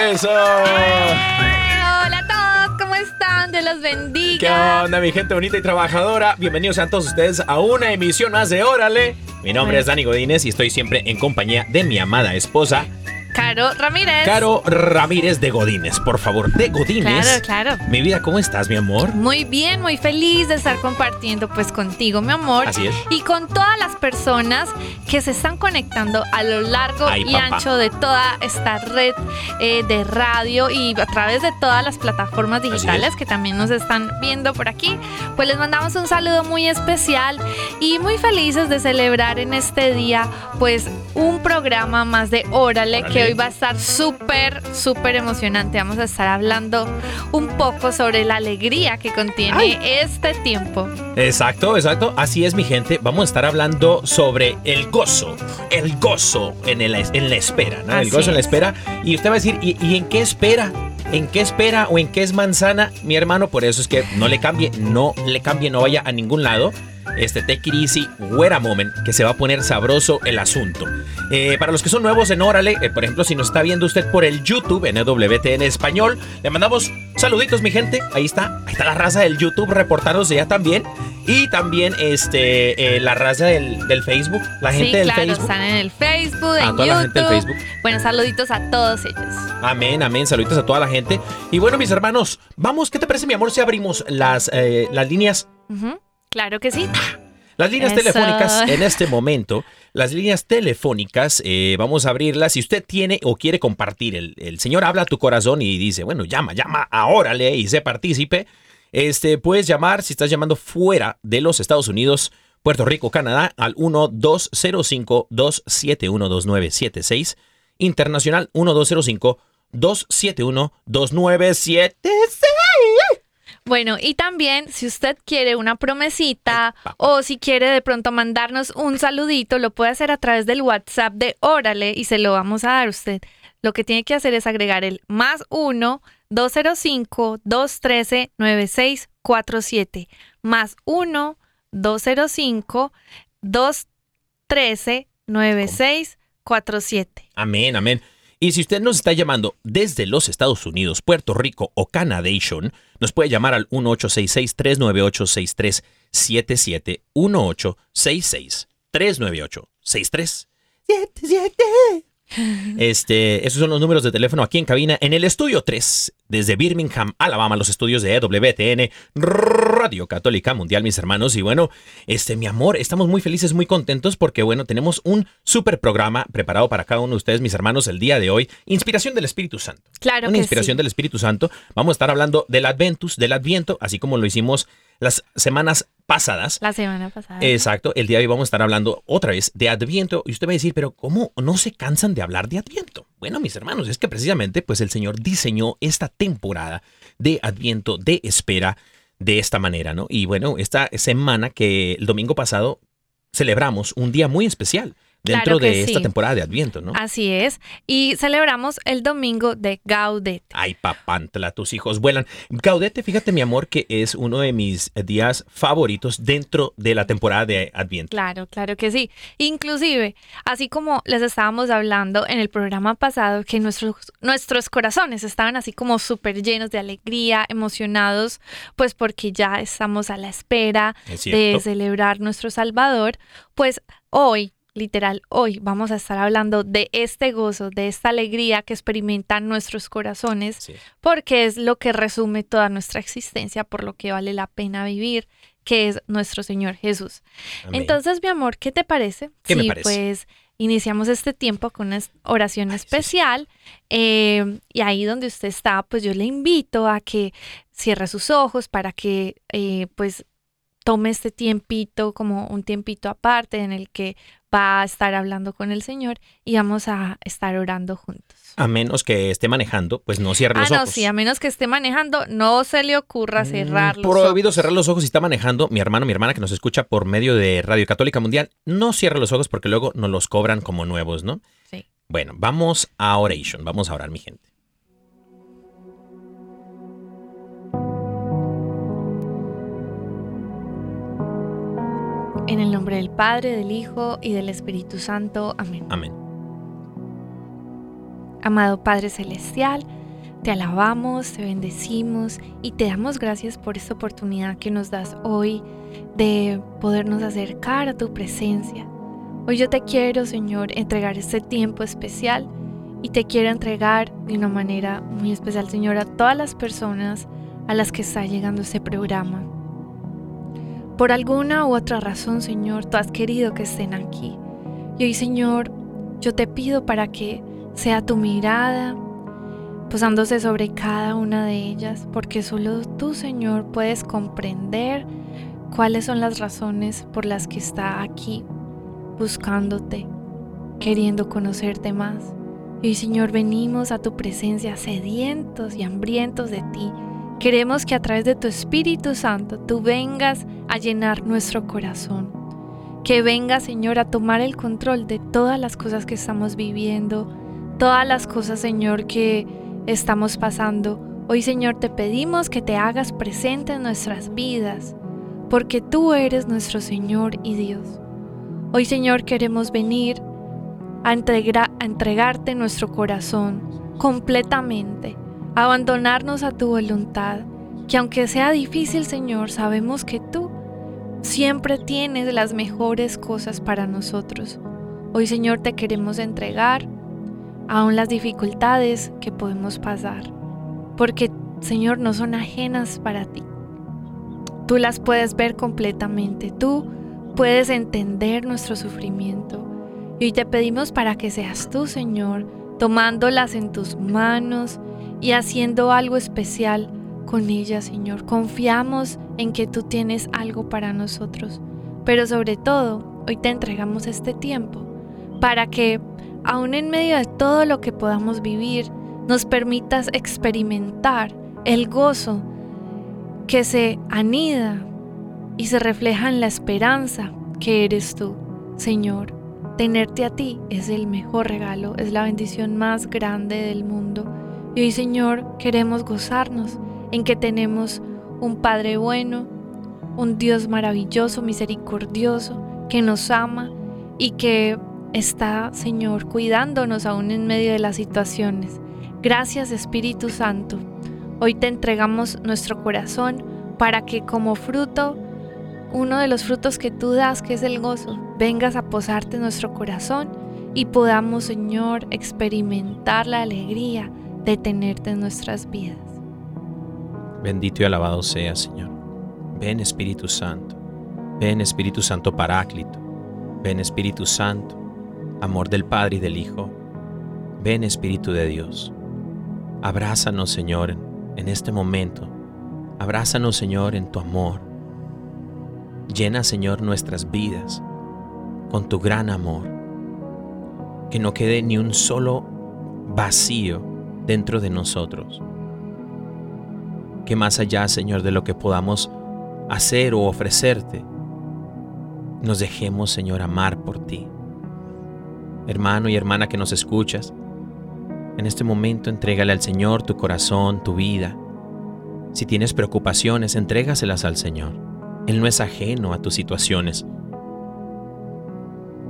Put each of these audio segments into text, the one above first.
¡Eso! Hola a todos, ¿cómo están? Dios los ¿Qué bendiga. onda, mi gente bonita y trabajadora? Bienvenidos a todos ustedes a una emisión más de Órale. Mi nombre es Dani Godínez y estoy siempre en compañía de mi amada esposa, Caro Ramírez. Caro Ramírez de Godínez. Por favor, de Godínez. Claro, claro. Mi vida, ¿cómo estás, mi amor? Muy bien, muy feliz de estar compartiendo pues contigo, mi amor. Así es. Y con todas las personas que se están conectando a lo largo Ay, y papá. ancho de toda esta red eh, de radio y a través de todas las plataformas digitales es. que también nos están viendo por aquí. Pues les mandamos un saludo muy especial y muy felices de celebrar en este día pues un programa más de Órale, Órale. que hoy va a estar súper, súper emocionante. Vamos a estar hablando un poco sobre la alegría que contiene este tiempo. Exacto, exacto. Así es, mi gente. Vamos a estar hablando sobre el gozo. El gozo en, el- en la espera, ¿no? el gozo en la es. espera. Y usted va a decir, ¿y, y en qué espera? ¿En qué espera o en qué es manzana? Mi hermano, por eso es que no le cambie, no le cambie, no vaya a ningún lado. Este take it easy, a moment, que se va a poner sabroso el asunto. Eh, para los que son nuevos en Órale, eh, por ejemplo, si nos está viendo usted por el YouTube en EWTN Español, le mandamos saluditos, mi gente. Ahí está, ahí está la raza del YouTube reportándose ya también. Y también este, eh, la raza del, del Facebook, la gente sí, del claro, Facebook. están en el Facebook, A en toda la YouTube. gente del Facebook. Bueno, saluditos a todos ellos. Amén, amén. Saluditos a toda la gente. Y bueno, mis hermanos, vamos, ¿qué te parece, mi amor, si abrimos las, las líneas Claro que sí. Las líneas Eso. telefónicas en este momento, las líneas telefónicas, eh, vamos a abrirlas. Si usted tiene o quiere compartir, el, el Señor habla a tu corazón y dice, bueno, llama, llama, ahora le y sé partícipe. Este, puedes llamar si estás llamando fuera de los Estados Unidos, Puerto Rico, Canadá, al 1-205-271-2976. Internacional 1-205-271-2976. Bueno, y también si usted quiere una promesita o si quiere de pronto mandarnos un saludito, lo puede hacer a través del WhatsApp de Órale y se lo vamos a dar a usted. Lo que tiene que hacer es agregar el más 1 205 213 9647 más 1 205 213 9647. Amén, amén. Y si usted nos está llamando desde los Estados Unidos, Puerto Rico o Canadation, nos puede llamar al 1866-398-6377. 1866-398-6377. Este, esos son los números de teléfono aquí en cabina en el estudio 3 desde Birmingham, Alabama, los estudios de EWTN, Radio Católica Mundial, mis hermanos. Y bueno, este, mi amor, estamos muy felices, muy contentos porque, bueno, tenemos un super programa preparado para cada uno de ustedes, mis hermanos, el día de hoy. Inspiración del Espíritu Santo. Claro Una que inspiración sí. del Espíritu Santo. Vamos a estar hablando del Adventus, del Adviento, así como lo hicimos las semanas pasadas. La semana pasada. Exacto, el día de hoy vamos a estar hablando otra vez de Adviento y usted va a decir, pero ¿cómo no se cansan de hablar de Adviento? Bueno, mis hermanos, es que precisamente pues el Señor diseñó esta temporada de Adviento, de espera, de esta manera, ¿no? Y bueno, esta semana que el domingo pasado celebramos un día muy especial, dentro Claro de esta sí. temporada de Adviento, ¿no? Así es. Y celebramos el domingo de Gaudete. Ay, papantla, tus hijos vuelan. Gaudete, fíjate, mi amor, que es uno de mis días favoritos dentro de la temporada de Adviento. Claro, claro que sí. Inclusive, así como les estábamos hablando en el programa pasado, que nuestros, nuestros corazones estaban así como súper llenos de alegría, emocionados, pues porque ya estamos a la espera Es de celebrar nuestro Salvador, pues hoy, literal, hoy vamos a estar hablando de este gozo, de esta alegría que experimentan nuestros corazones, Sí. porque es lo que resume toda nuestra existencia, por lo que vale la pena vivir, que es nuestro Señor Jesús. Amén. Entonces, mi amor, ¿qué te parece? ¿Qué me Sí, parece? pues iniciamos este tiempo con una oración Ay, sí, sí. especial eh, y ahí donde usted está, pues yo le invito a que cierre sus ojos para que eh, pues tome este tiempito como un tiempito aparte en el que va a estar hablando con el Señor y vamos a estar orando juntos. A menos que esté manejando, pues no cierre Ah, los no, ojos. sí, a menos que esté manejando, no se le ocurra cerrar Mm, los Prohibido ojos. cerrar los ojos si está manejando. Mi hermano, mi hermana que nos escucha por medio de Radio Católica Mundial, no cierre los ojos porque luego nos los cobran como nuevos, ¿no? Sí. Bueno, vamos a oration. Vamos a orar, mi gente. En el nombre del Padre, del Hijo y del Espíritu Santo. Amén. Amén. Amado Padre Celestial, te alabamos, te bendecimos y te damos gracias por esta oportunidad que nos das hoy de podernos acercar a tu presencia. Hoy yo te quiero, Señor, entregar este tiempo especial y te quiero entregar de una manera muy especial, Señor, a todas las personas a las que está llegando este programa. Por alguna u otra razón, Señor, tú has querido que estén aquí. Y hoy, Señor, yo te pido para que sea tu mirada posándose sobre cada una de ellas, porque solo tú, Señor, puedes comprender cuáles son las razones por las que está aquí buscándote, queriendo conocerte más. Y Señor, venimos a tu presencia sedientos y hambrientos de ti. Queremos que a través de tu Espíritu Santo tú vengas a llenar nuestro corazón. Que venga, Señor, a tomar el control de todas las cosas que estamos viviendo, todas las cosas, Señor, que estamos pasando. Hoy, Señor, te pedimos que te hagas presente en nuestras vidas, porque tú eres nuestro Señor y Dios. Hoy, Señor, queremos venir a, a entregarte nuestro corazón completamente, a abandonarnos a tu voluntad, que aunque sea difícil, Señor, sabemos que tú siempre tienes las mejores cosas para nosotros. Hoy, Señor, te queremos entregar aún las dificultades que podemos pasar, porque, Señor, no son ajenas para ti. Tú las puedes ver completamente, tú puedes entender nuestro sufrimiento. Y hoy te pedimos para que seas tú, Señor, tomándolas en tus manos y haciendo algo especial con ellas, Señor. Confiamos en que tú tienes algo para nosotros, pero sobre todo, hoy te entregamos este tiempo para que, aún en medio de todo lo que podamos vivir, nos permitas experimentar el gozo que se anida y se refleja en la esperanza que eres tú, Señor. Tenerte a ti es el mejor regalo, es la bendición más grande del mundo. Y hoy, Señor, queremos gozarnos en que tenemos un Padre bueno, un Dios maravilloso, misericordioso, que nos ama y que está, Señor, cuidándonos aún en medio de las situaciones. Gracias, Espíritu Santo. Hoy te entregamos nuestro corazón para que como fruto, uno de los frutos que tú das, que es el gozo, vengas a posarte en nuestro corazón y podamos, Señor, experimentar la alegría de tenerte en nuestras vidas. Bendito y alabado sea, Señor. Ven Espíritu Santo. Ven Espíritu Santo Paráclito. Ven Espíritu Santo, amor del Padre y del Hijo. Ven Espíritu de Dios. Abrázanos, Señor, en este momento. Abrázanos, Señor, en tu amor. Llena, Señor, nuestras vidas con tu gran amor. Que no quede ni un solo vacío dentro de nosotros. Que más allá, Señor, de lo que podamos hacer o ofrecerte, nos dejemos, Señor, amar por ti. hermano y hermana que nos escuchas, en este momento entrégale al Señor tu corazón, tu vida. Si tienes preocupaciones, entrégaselas al Señor. Él no es ajeno a tus situaciones.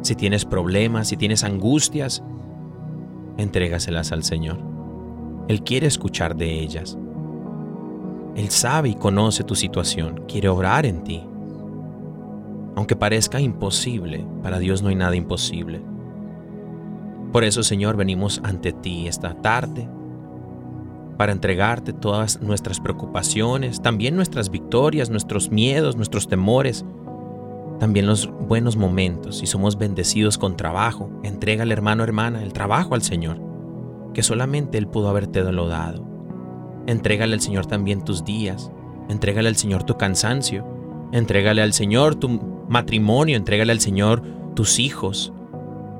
Si tienes problemas, si tienes angustias, entrégaselas al Señor. Él quiere escuchar de ellas. Él sabe y conoce tu situación, quiere obrar en ti. Aunque parezca imposible, para Dios no hay nada imposible. Por eso, Señor, venimos ante ti esta tarde para entregarte todas nuestras preocupaciones, también nuestras victorias, nuestros miedos, nuestros temores, también los buenos momentos. Si somos bendecidos con trabajo, entrégale hermano, hermana, el trabajo al Señor, que solamente Él pudo haberte dado. Entrégale al Señor también tus días, entrégale al Señor tu cansancio, entrégale al Señor tu matrimonio, entrégale al Señor tus hijos.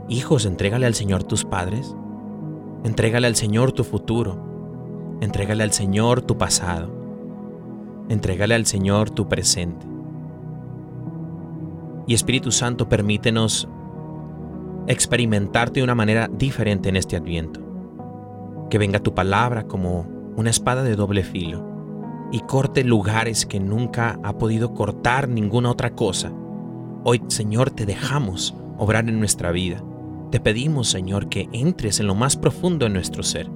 Hijos, entrégale al Señor tus padres, entrégale al Señor tu futuro, entrégale al Señor tu pasado, entrégale al Señor tu presente. Y Espíritu Santo, permítenos experimentarte de una manera diferente en este adviento. Que venga tu palabra como una espada de doble filo y corte lugares que nunca ha podido cortar ninguna otra cosa. Hoy, Señor, te dejamos obrar en nuestra vida. Te pedimos, Señor, que entres en lo más profundo de nuestro ser.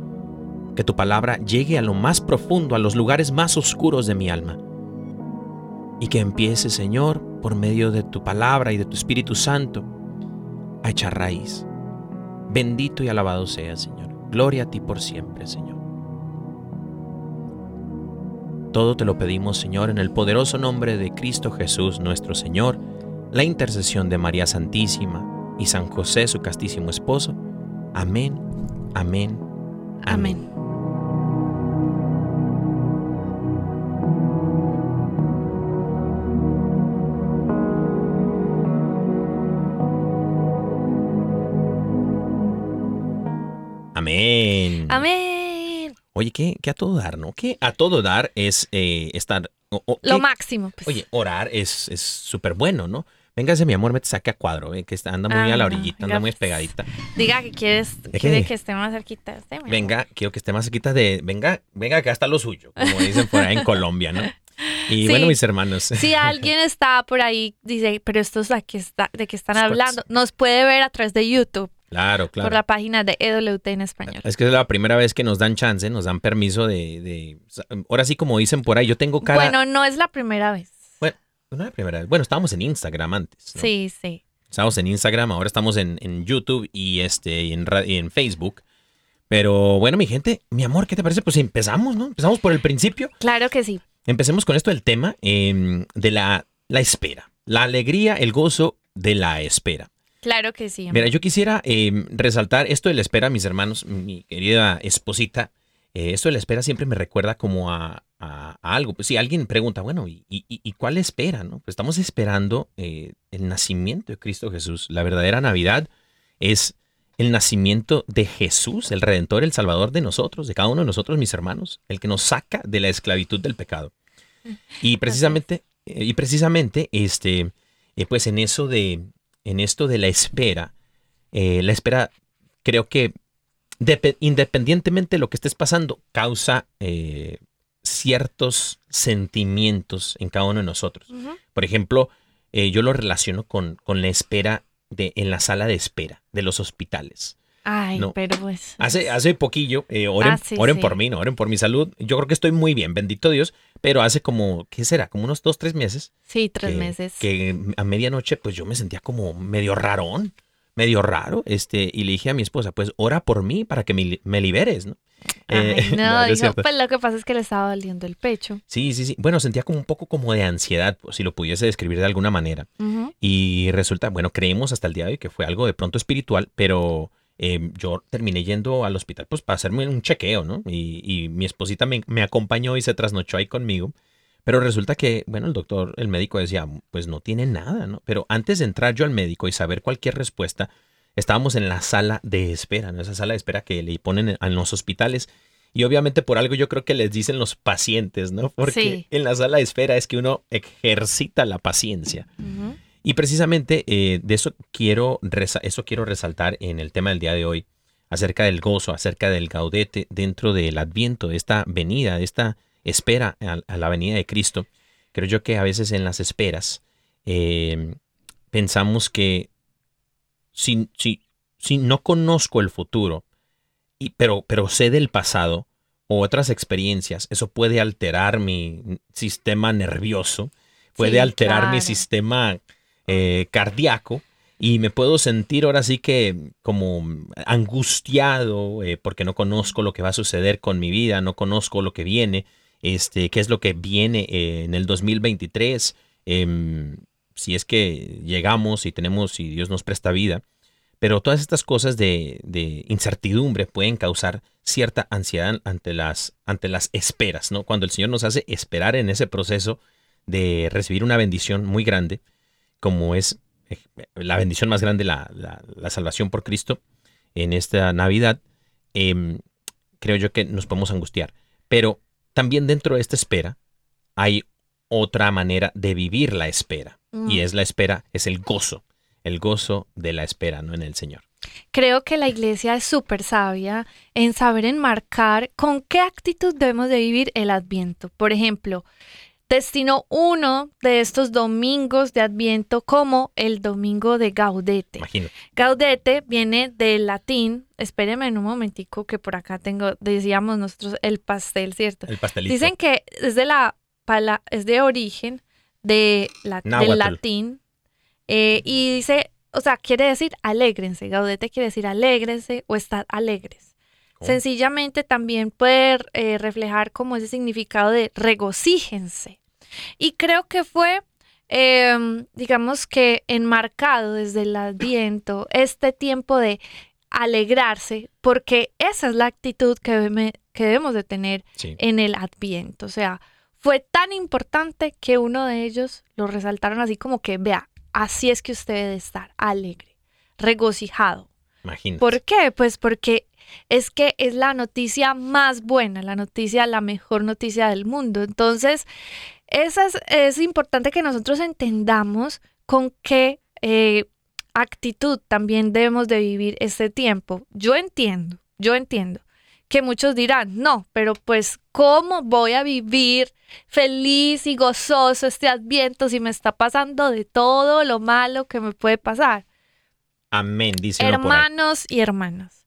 Que tu palabra llegue a lo más profundo, a los lugares más oscuros de mi alma. Y que empiece, Señor, por medio de tu palabra y de tu Espíritu Santo, a echar raíz. Bendito y alabado sea, Señor. Gloria a ti por siempre, Señor. Todo te lo pedimos, Señor, en el poderoso nombre de Cristo Jesús, nuestro Señor, la intercesión de María Santísima y San José, su castísimo esposo. Amén, amén, amén. Amén. Amén. Amén. Oye, ¿qué, qué a todo dar, no? Que a todo dar es eh, estar... o- o- Lo ¿qué? máximo. pues. Oye, orar es es súper bueno, ¿no? Véngase, mi amor, me te saque a cuadro, eh, que anda muy Ah, a la no, orillita, anda muy pegadita. Diga que quieres, ¿De quiere que esté más cerquita amor. Venga, quiero que esté más cerquita de... Venga, venga, acá está lo suyo, como dicen por ahí en Colombia, ¿no? Y Sí. bueno, mis hermanos. Si alguien está por ahí, dice, pero estos de qué, está, de qué están hablando, nos puede ver a través de YouTube, Claro, claro. por la página de EWT en español. Es que es la primera vez que nos dan chance, nos dan permiso de... de- ahora sí, como dicen por ahí, yo tengo cara... Bueno, no es la primera vez. Bueno, no es la primera vez. Bueno, estábamos en Instagram antes. ¿no? Sí, sí. Estábamos en Instagram, ahora estamos en, en YouTube y, este, y en, y en Facebook. Pero bueno, mi gente, mi amor, ¿qué te parece? Pues empezamos, ¿no? Empezamos por el principio. Claro que sí. Empecemos con esto del tema em, de la, la espera. La alegría, el gozo de la espera. Claro que sí. Mira, yo quisiera em, resaltar esto de la espera, mis hermanos, mi querida esposita. eh, esto de la espera siempre me recuerda como a, a- a algo. Pues si alguien pregunta, bueno, ¿y, y- y cuál espera? No? Pues estamos esperando eh, el nacimiento de Cristo Jesús. La verdadera Navidad es el nacimiento de Jesús, el Redentor, el Salvador de nosotros, de cada uno de nosotros, mis hermanos, el que nos saca de la esclavitud del pecado. Y precisamente, eh, y precisamente, este, pues en eso de, en esto de la espera, eh, la espera, creo que depe- independientemente de lo que estés pasando, causa eh, ciertos sentimientos en cada uno de nosotros. Por ejemplo, eh, yo lo relaciono con, con la espera de, en la sala de espera de los hospitales. Ay, No. pero pues. Hace, hace poquillo, eh, oren, Ah, sí, oren sí. por mí, no oren por mi salud. Yo creo que estoy muy bien, bendito Dios, pero hace como, ¿qué será? Como unos dos, tres meses. Sí, tres que- meses. Que a medianoche, pues yo me sentía como medio rarón, medio raro, este, y le dije a mi esposa, pues ora por mí para que me, li- me liberes, ¿no? Eh, Ay, no, dijo, pues lo que pasa es que le estaba doliendo el pecho. Sí, sí, sí. Bueno, sentía como un poco como de ansiedad, si lo pudiese describir de alguna manera. Y resulta, bueno, creemos hasta el día de hoy que fue algo de pronto espiritual, pero eh, yo terminé yendo al hospital pues para hacerme un chequeo, ¿no? Y, y mi esposita me, me acompañó y se trasnochó ahí conmigo. Pero resulta que, bueno, el doctor, el médico decía, pues no tiene nada, ¿no? Pero antes de entrar yo al médico y saber cualquier respuesta, estábamos en la sala de espera, ¿no? Esa sala de espera que le ponen en, en los hospitales. Y obviamente por algo yo creo que les dicen los pacientes, ¿no? Porque Sí. en la sala de espera es que uno ejercita la paciencia. Ujú. Y precisamente eh, de eso quiero, eso quiero resaltar en el tema del día de hoy, acerca del gozo, acerca del gaudete dentro del adviento, de esta venida, de esta espera a, a la venida de Cristo. Creo yo que a veces en las esperas eh, pensamos que si, si, si no conozco el futuro, y, pero, pero sé del pasado o otras experiencias, eso puede alterar mi sistema nervioso, puede Sí, alterar mi sistema eh, cardíaco y me puedo sentir ahora sí que como angustiado eh, porque no conozco lo que va a suceder con mi vida, no conozco lo que viene, este, qué es lo que viene eh, en el 2023, em, si es que llegamos y tenemos, si Dios nos presta vida. Pero todas estas cosas de, de incertidumbre pueden causar cierta ansiedad ante las, ante las esperas, ¿no? Cuando el Señor nos hace esperar en ese proceso de recibir una bendición muy grande, como es eh, la bendición más grande, la, la- la salvación por Cristo en esta Navidad, em, creo yo que nos podemos angustiar. Pero también dentro de esta espera hay otra manera de vivir la espera. Y Mm. es la espera, es el gozo, el gozo de la espera, ¿no? En el Señor. Creo que la iglesia es súper sabia en saber enmarcar con qué actitud debemos de vivir el adviento. Por ejemplo, destinó uno de estos domingos de adviento como el domingo de Gaudete. Imagínate. Gaudete viene del latín, espéreme en un momentico que por acá tengo, decíamos nosotros el pastel, ¿cierto? El pastelito. Dicen que es de la pala- es de origen de la- del latín eh, y dice, o sea, quiere decir alégrense. Gaudete quiere decir alégrense o estar alegres. Sencillamente también puede eh, reflejar como ese significado de regocíjense. Y creo que fue, eh, digamos que enmarcado desde el adviento este tiempo de alegrarse, porque esa es la actitud que, debe- que debemos de tener Sí. en el adviento. O sea, fue tan importante que uno de ellos lo resaltaron así como que, vea, así es que usted debe estar alegre, regocijado. Imagínate. ¿Por qué? Pues porque es que es la noticia más buena, la noticia, la mejor noticia del mundo. Entonces, esa es, es importante que nosotros entendamos con qué eh, actitud también debemos de vivir este tiempo. Yo entiendo, yo entiendo que muchos dirán, no, pero pues, ¿cómo voy a vivir feliz y gozoso este adviento si me está pasando de todo lo malo que me puede pasar? Amén, dice uno por ahí. Hermanos y hermanas,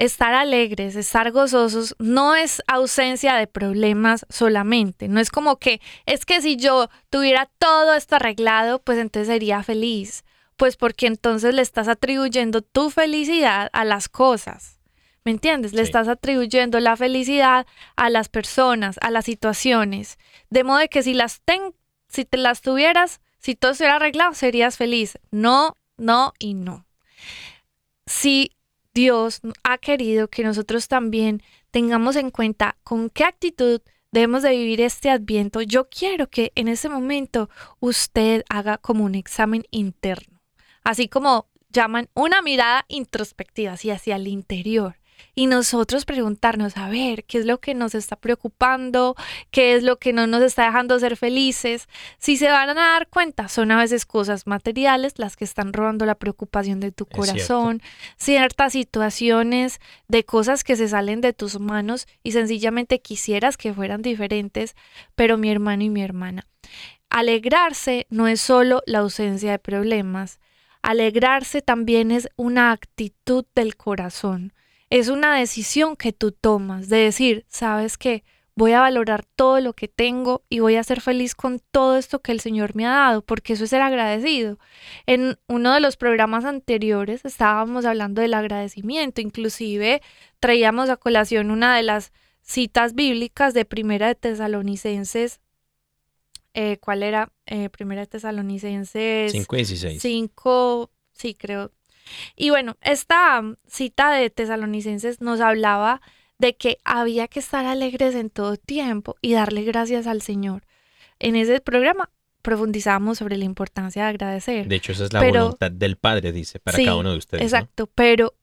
estar alegres, estar gozosos, no es ausencia de problemas solamente. No es como que, es que si yo tuviera todo esto arreglado, pues entonces sería feliz. Pues porque entonces le estás atribuyendo tu felicidad a las cosas. ¿Me entiendes? Le Sí. estás atribuyendo la felicidad a las personas, a las situaciones. De modo que si las ten, si te las tuvieras, si todo estuviera arreglado, serías feliz. No, no y no si Dios ha querido que nosotros también tengamos en cuenta con qué actitud debemos de vivir este adviento, yo quiero que en ese momento usted haga como un examen interno, así como llaman una mirada introspectiva, así hacia el interior. Y nosotros preguntarnos, a ver, ¿qué es lo que nos está preocupando? ¿Qué es lo que no nos está dejando ser felices? Si se van a dar cuenta, son a veces cosas materiales las que están robando la preocupación de tu Es cierto. corazón, ciertas situaciones de cosas que se salen de tus manos y sencillamente quisieras que fueran diferentes, pero mi hermano y mi hermana, alegrarse no es solo la ausencia de problemas, alegrarse también es una actitud del corazón, es una decisión que tú tomas de decir, sabes que voy a valorar todo lo que tengo y voy a ser feliz con todo esto que el Señor me ha dado, porque eso es ser agradecido. En uno de los programas anteriores estábamos hablando del agradecimiento, inclusive traíamos a colación una de las citas bíblicas de Primera de Tesalonicenses. eh, ¿Cuál era? Eh, primera de Tesalonicenses 5 y 16. 5, sí, creo. Y bueno, esta um, cita de Tesalonicenses nos hablaba de que había que estar alegres en todo tiempo y darle gracias al Señor. En ese programa profundizamos sobre la importancia de agradecer. De hecho, esa es la Pero- voluntad del Padre, dice, para Sí, cada uno de ustedes. ¿no? Exacto, pero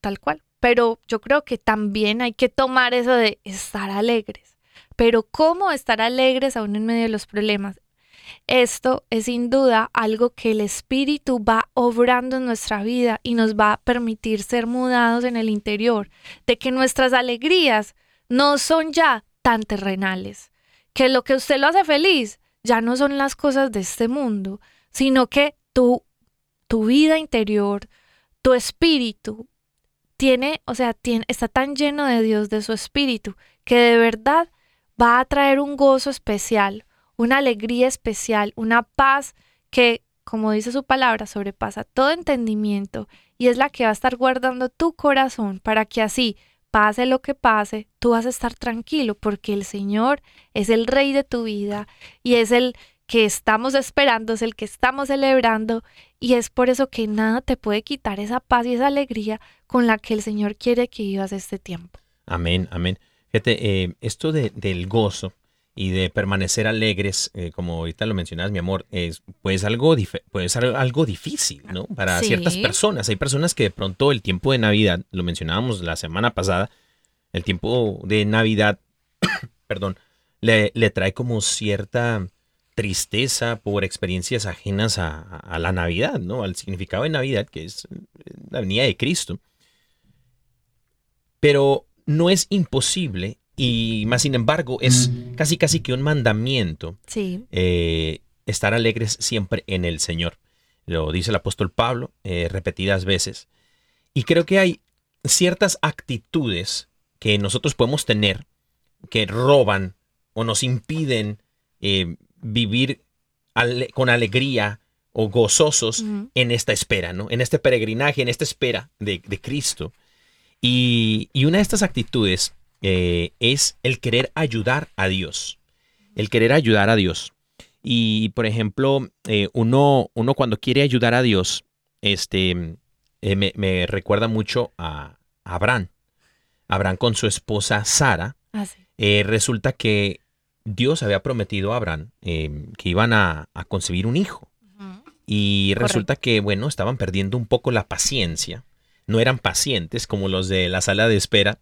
tal cual. Pero yo creo que también hay que tomar eso de estar alegres. Pero ¿cómo estar alegres aún en medio de los problemas? Esto es sin duda algo que el Espíritu va obrando en nuestra vida y nos va a permitir ser mudados en el interior, de que nuestras alegrías no son ya tan terrenales, que lo que usted lo hace feliz ya no son las cosas de este mundo, sino que tu, tu vida interior, tu espíritu, tiene, o sea, tiene, está tan lleno de Dios, de su espíritu, que de verdad va a traer un gozo especial, una alegría especial, una paz que, como dice su palabra, sobrepasa todo entendimiento y es la que va a estar guardando tu corazón para que así, pase lo que pase, tú vas a estar tranquilo porque el Señor es el rey de tu vida y es el que estamos esperando, es el que estamos celebrando y es por eso que nada te puede quitar esa paz y esa alegría con la que el Señor quiere que vivas este tiempo. Amén, amén. Fíjate, eh, esto de- del gozo y de permanecer alegres, eh, como ahorita lo mencionabas, mi amor, es pues algo, puede ser algo difícil, ¿no? Para Sí. ciertas personas. Hay personas que de pronto el tiempo de Navidad, lo mencionábamos la semana pasada, el tiempo de Navidad, perdón, le, le trae como cierta tristeza por experiencias ajenas a, a la Navidad, ¿no? Al significado de Navidad, que es eh, la venida de Cristo. Pero no es imposible y más sin embargo es casi casi que un mandamiento Sí, eh, estar alegres siempre en el Señor. Lo dice el apóstol Pablo eh, repetidas veces. Y creo que hay ciertas actitudes que nosotros podemos tener que roban o nos impiden eh, vivir ale- con alegría o gozosos en esta espera, ¿no? En este peregrinaje, en esta espera de, de Cristo. Y, y una de estas actitudes eh, es el querer ayudar a Dios. El querer ayudar a Dios. Y, por ejemplo, eh, uno, uno cuando quiere ayudar a Dios, este, eh, me, me recuerda mucho a Abraham. Abraham con su esposa Sara. Eh, resulta que Dios había prometido a Abraham que iban a, a concebir un hijo. Y Correcto. resulta que, bueno, estaban perdiendo un poco la paciencia. No eran pacientes como los de la sala de espera.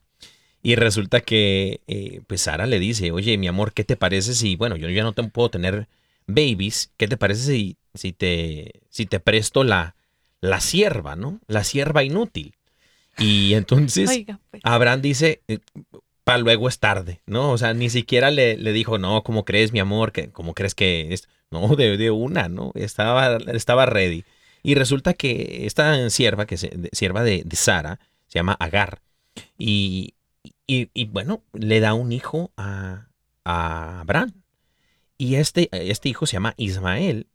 Y resulta que, eh, pues Sara le dice, oye, mi amor, ¿qué te parece si, bueno, yo ya no te puedo tener babies, ¿qué te parece si, si, te, si te presto la, la sierva, ¿no? La sierva inútil. Y entonces Oiga, pues. Abraham dice, para luego es tarde, ¿no? O sea, ni siquiera le, le dijo, no, ¿cómo crees, mi amor? que ¿Cómo crees que es? No, de, de una, ¿no? Estaba, estaba ready. Y resulta que esta sierva, que sierva de, de Sara, se llama Agar. Y, y, bueno, le da un hijo a, a Abraham. Y este, este hijo se llama Ismael.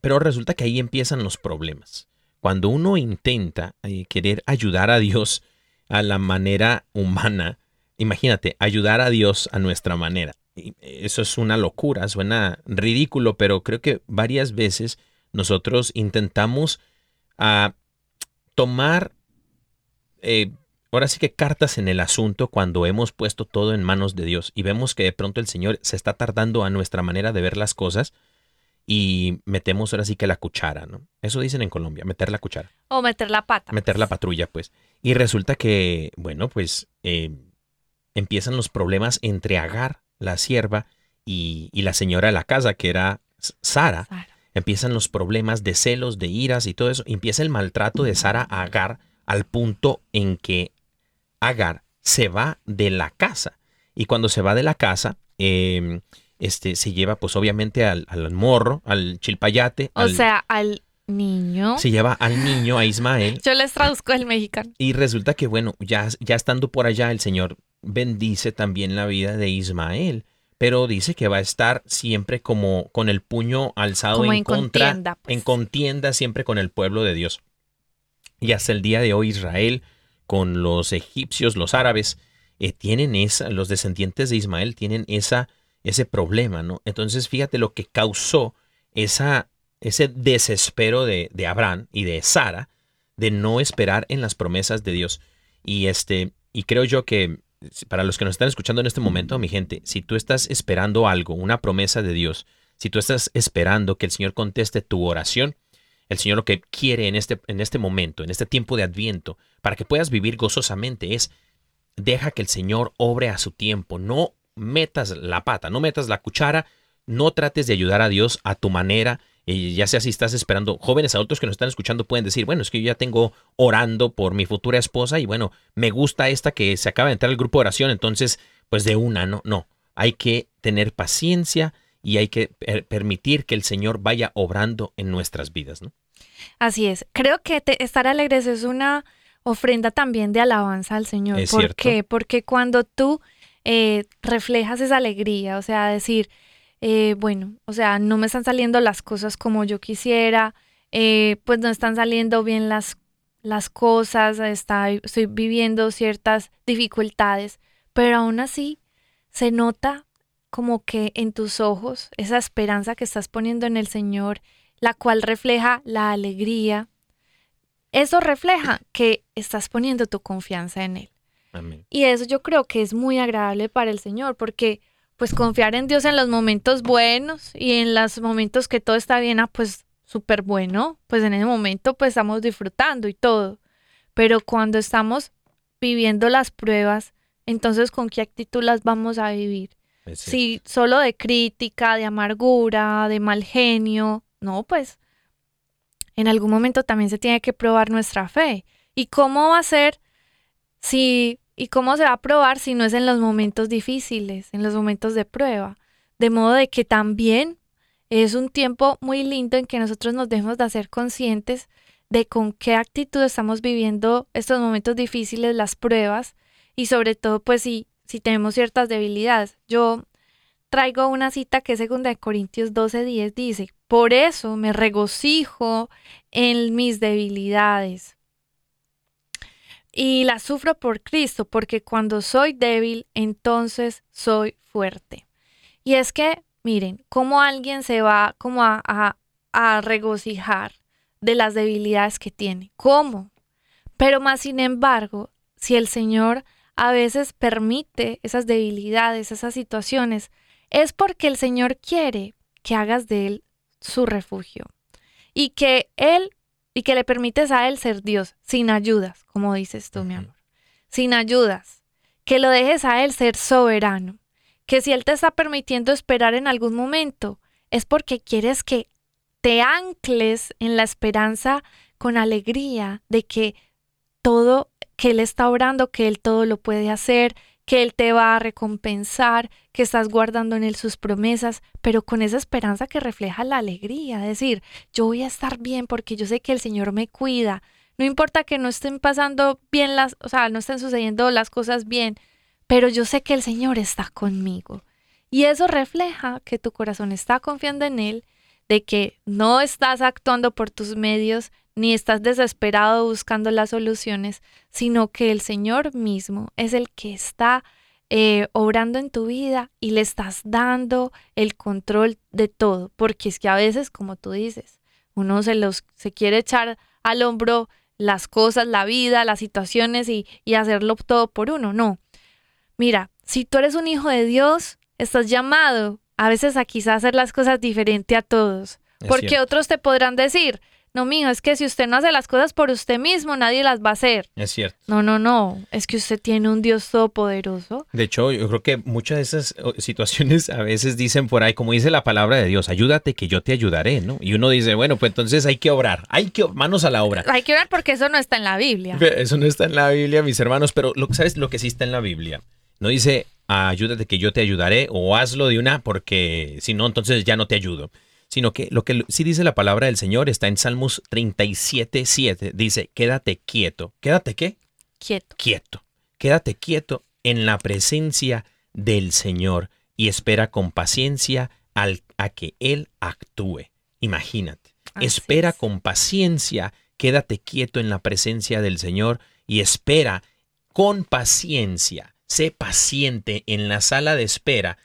Pero resulta que ahí empiezan los problemas. Cuando uno intenta eh, querer ayudar a Dios a la manera humana, imagínate, ayudar a Dios a nuestra manera. Y Eso es una locura, suena ridículo, pero creo que varias veces nosotros intentamos ah, tomar, eh, ahora sí que cartas en el asunto cuando hemos puesto todo en manos de Dios y vemos que de pronto el Señor se está tardando a nuestra manera de ver las cosas y metemos ahora sí que la cuchara, ¿no? Eso dicen en Colombia, meter la cuchara O meter la pata. meter la patrulla, pues. Y resulta que, bueno, pues eh, empiezan los problemas entre Agar, la sierva, y, y la señora de la casa, que era Sara. Sara. Empiezan los problemas de celos, de iras y todo eso. Empieza el maltrato de Sara a Agar al punto en que Agar se va de la casa. Y cuando se va de la casa, eh, este, se lleva pues obviamente al, al morro, al chilpayate. O al- sea, al niño. se lleva al niño, a Ismael. Yo les traduzco el mexicano. Y resulta que, bueno, ya, ya estando por allá, el Señor bendice también la vida de Ismael, pero dice que va a estar siempre como con el puño alzado en contra, contienda, pues. en contienda siempre con el pueblo de Dios. Y hasta el día de hoy Israel, con los egipcios, los árabes, eh, tienen esa, los descendientes de Ismael tienen esa, ese problema, ¿no? Entonces, fíjate lo que causó esa, ese desespero de, de Abraham y de Sara de no esperar en las promesas de Dios. Y este, y creo yo que para los que nos están escuchando en este momento, mi gente, si tú estás esperando algo, una promesa de Dios, si tú estás esperando que el Señor conteste tu oración, el Señor lo que quiere en este, en este momento, en este tiempo de adviento, para que puedas vivir gozosamente, es deja que el Señor obre a su tiempo. No metas la pata, no metas la cuchara, no trates de ayudar a Dios a tu manera, eh, ya sea si estás esperando, jóvenes adultos que nos están escuchando pueden decir, bueno, es que yo ya tengo orando por mi futura esposa y bueno, me gusta esta que se acaba de entrar al grupo de oración, entonces, pues de una, no, no, hay que tener paciencia y hay que per- permitir que el Señor vaya obrando en nuestras vidas, ¿no? Así es. Creo que te- estar alegres es una ofrenda también de alabanza al Señor. Es ¿Por cierto. qué? Porque cuando tú eh, reflejas esa alegría, o sea, decir, eh, bueno, o sea, no me están saliendo las cosas como yo quisiera, eh, pues no están saliendo bien las, las cosas, está- estoy viviendo ciertas dificultades, pero aún así se nota como que en tus ojos esa esperanza que estás poniendo en el Señor, la cual refleja la alegría, eso refleja que estás poniendo tu confianza en Él. Amén. Y eso yo creo que es muy agradable para el Señor, porque pues confiar en Dios en los momentos buenos y en los momentos que todo está bien, ah, pues súper bueno, pues en ese momento pues estamos disfrutando y todo. Pero cuando estamos viviendo las pruebas, entonces ¿con qué actitud las vamos a vivir? Si solo de crítica, de amargura, de mal genio, no, pues en algún momento también se tiene que probar nuestra fe. ¿Y cómo va a ser si y cómo se va a probar si no es en los momentos difíciles, en los momentos de prueba? De modo de que también es un tiempo muy lindo en que nosotros nos debemos de hacer conscientes de con qué actitud estamos viviendo estos momentos difíciles, las pruebas, y sobre todo, pues si, si tenemos ciertas debilidades. Yo traigo una cita que es 2 de Corintios 12:10, dice, por eso me regocijo en mis debilidades. Y las sufro por Cristo, porque cuando soy débil, entonces soy fuerte. Y es que, miren, cómo alguien se va como a, a, a regocijar de las debilidades que tiene. ¿Cómo? Pero más sin embargo, si el Señor a veces permite esas debilidades, esas situaciones, es porque el Señor quiere que hagas de Él su refugio y que Él y que le permites a Él ser Dios sin ayudas, como dices tú, mi amor, sin ayudas, que lo dejes a Él ser soberano, que si Él te está permitiendo esperar en algún momento, es porque quieres que te ancles en la esperanza con alegría de que todo que Él está orando, que Él todo lo puede hacer, que Él te va a recompensar, que estás guardando en Él sus promesas, pero con esa esperanza que refleja la alegría, decir, yo voy a estar bien porque yo sé que el Señor me cuida. No importa que no estén pasando bien las, o sea, no estén sucediendo las cosas bien, pero yo sé que el Señor está conmigo. Y eso refleja que tu corazón está confiando en Él, de que no estás actuando por tus medios, ni estás desesperado buscando las soluciones, sino que el Señor mismo es el que está eh, obrando en tu vida y le estás dando el control de todo, porque es que a veces, como tú dices, uno se los se quiere echar al hombro las cosas, la vida, las situaciones y, y hacerlo todo por uno. No. Mira, si tú eres un hijo de Dios, estás llamado a veces a quizás hacer las cosas diferente a todos. Es Porque cierto. otros te podrán decir, no, mijo, es que si usted no hace las cosas por usted mismo, nadie las va a hacer. Es cierto. No, no, no, es que usted tiene un Dios todopoderoso. De hecho, yo creo que muchas de esas oh, situaciones a veces dicen por ahí, como dice la palabra de Dios, ayúdate que yo te ayudaré, ¿no? Y uno dice, bueno, pues entonces hay que obrar, hay que manos a la obra. Hay que ver porque eso no está en la Biblia. Eso no está en la Biblia, mis hermanos, pero lo, ¿sabes lo que sí está en la Biblia? No dice, ayúdate que yo te ayudaré o hazlo de una porque si no, entonces ya no te ayudo. Sino que lo que sí dice la palabra del Señor está en Salmos 37, 7. Dice, quédate quieto. ¿Quédate qué? Quieto. quieto. Quédate quieto en la presencia del Señor y espera con paciencia al, a que Él actúe. Imagínate. Así espera es. con paciencia, quédate quieto en la presencia del Señor y espera con paciencia. Sé paciente en la sala de espera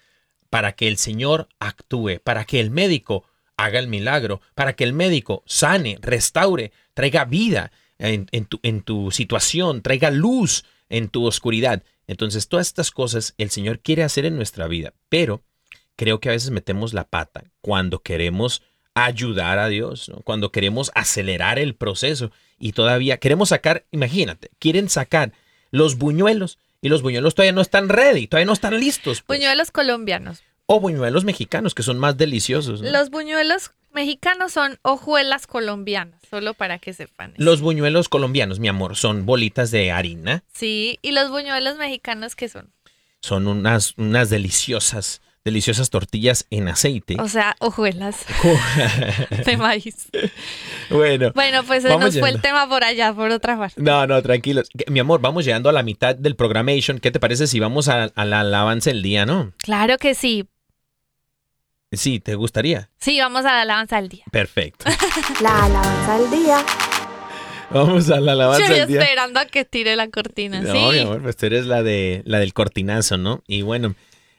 para que el Señor actúe, para que el médico haga el milagro, para que el médico sane, restaure, traiga vida en, tu, situación, traiga luz en tu oscuridad. Entonces, todas estas cosas el Señor quiere hacer en nuestra vida, pero creo que a veces metemos la pata cuando queremos ayudar a Dios, cuando queremos acelerar el proceso y todavía queremos sacar, imagínate, quieren sacar los buñuelos y los buñuelos todavía no están ready, todavía no están listos. pues. Buñuelos colombianos. O buñuelos mexicanos, que son más deliciosos. ¿no? Los buñuelos mexicanos son hojuelas colombianas, solo para que sepan. eso. Los buñuelos colombianos, mi amor, son bolitas de harina. Sí, y los buñuelos mexicanos que son, Son unas, unas deliciosas, deliciosas tortillas en aceite. o sea, hojuelas de maíz. bueno. Bueno, pues se nos fue el tema por allá, por otra parte. No, no, tranquilos. Mi amor, vamos llegando a la mitad del programation. ¿Qué te parece si vamos a, a la alabanza del día, no? Claro que sí. Sí, ¿te gustaría? Sí, vamos a la alabanza del día. Perfecto. La alabanza al día. Vamos a la alabanza Yo del día. esperando a que tire la cortina. No, sí. mi amor, pues tú eres la, de, la del cortinazo, ¿no? Y bueno,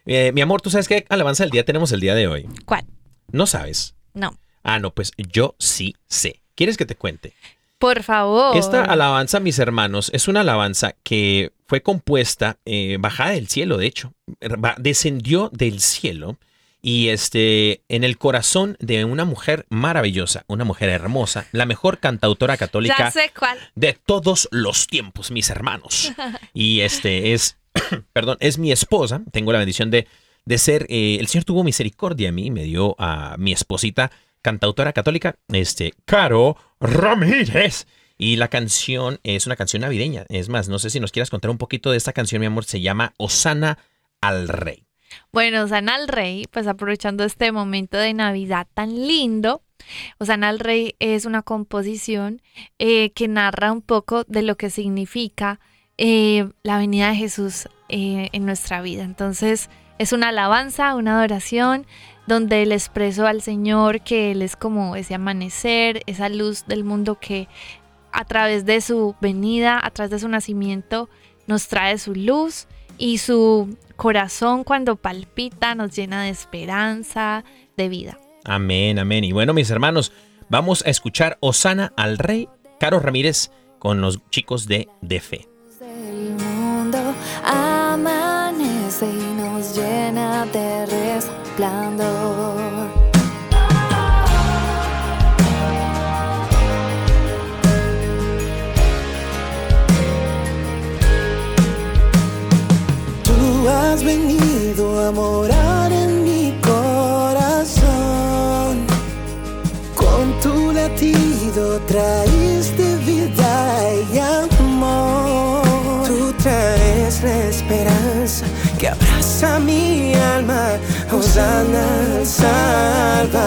eh, mi amor, ¿tú sabes qué alabanza del día tenemos el día de hoy? ¿Cuál? ¿No sabes? No. Ah, no, pues yo sí sé. ¿Quieres que te cuente? Por favor. Esta alabanza, mis hermanos, es una alabanza que fue compuesta, eh, bajada del cielo, de hecho. Descendió del cielo y este, en el corazón de una mujer maravillosa, una mujer hermosa, la mejor cantautora católica de todos los tiempos, mis hermanos. Y este es, perdón, es mi esposa. Tengo la bendición de, de ser, eh, el Señor tuvo misericordia a mí, me dio a mi esposita, cantautora católica, este, Caro Ramírez. Y la canción es una canción navideña. Es más, no sé si nos quieras contar un poquito de esta canción, mi amor. Se llama Osana al Rey. Bueno, Osana al Rey, pues aprovechando este momento de Navidad tan lindo, Osana al Rey es una composición eh, que narra un poco de lo que significa eh, la venida de Jesús eh, en nuestra vida. Entonces, es una alabanza, una adoración, donde le expreso al Señor que Él es como ese amanecer, esa luz del mundo que a través de su venida, a través de su nacimiento, nos trae su luz y su corazón cuando palpita nos llena de esperanza, de vida. Amén, amén. Y bueno, mis hermanos, vamos a escuchar Osana al Rey, Caro Ramírez, con los chicos de De Fe. El mundo amanece y nos llena de resplandor. Has venido a morar en mi corazón. Con tu latido traíste vida y amor. Tú traes la esperanza que abraza mi alma. Hosanna al Salvador.